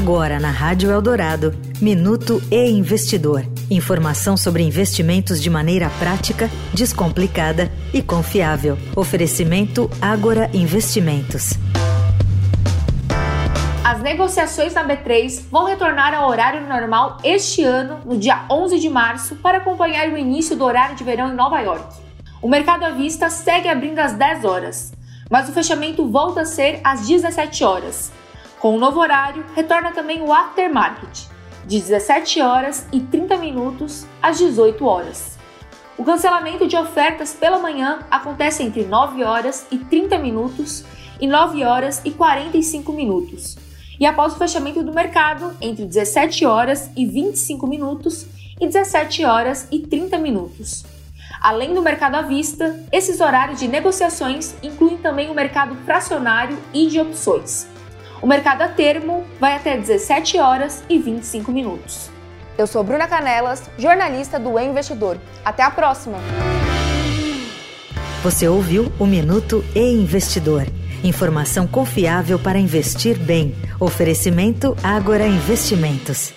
Agora na Rádio Eldorado, Minuto e Investidor. Informação sobre investimentos de maneira prática, descomplicada e confiável. Oferecimento Agora Investimentos. As negociações na B3 vão retornar ao horário normal este ano, no dia 11 de março, para acompanhar o início do horário de verão em Nova York. O mercado à vista segue abrindo às 10 horas, mas o fechamento volta a ser às 17 horas. Com o novo horário, retorna também o aftermarket, de 17 horas e 30 minutos às 18 horas. O cancelamento de ofertas pela manhã acontece entre 9 horas e 30 minutos e 9 horas e 45 minutos. E após o fechamento do mercado, entre 17 horas e 25 minutos e 17 horas e 30 minutos. Além do mercado à vista, esses horários de negociações incluem também o mercado fracionário e de opções. O mercado a termo vai até 17 horas e 25 minutos. Eu sou Bruna Canelas, jornalista do e Investidor. Até a próxima! Você ouviu o Minuto e Investidor. Informação confiável para investir bem. Oferecimento Agora Investimentos.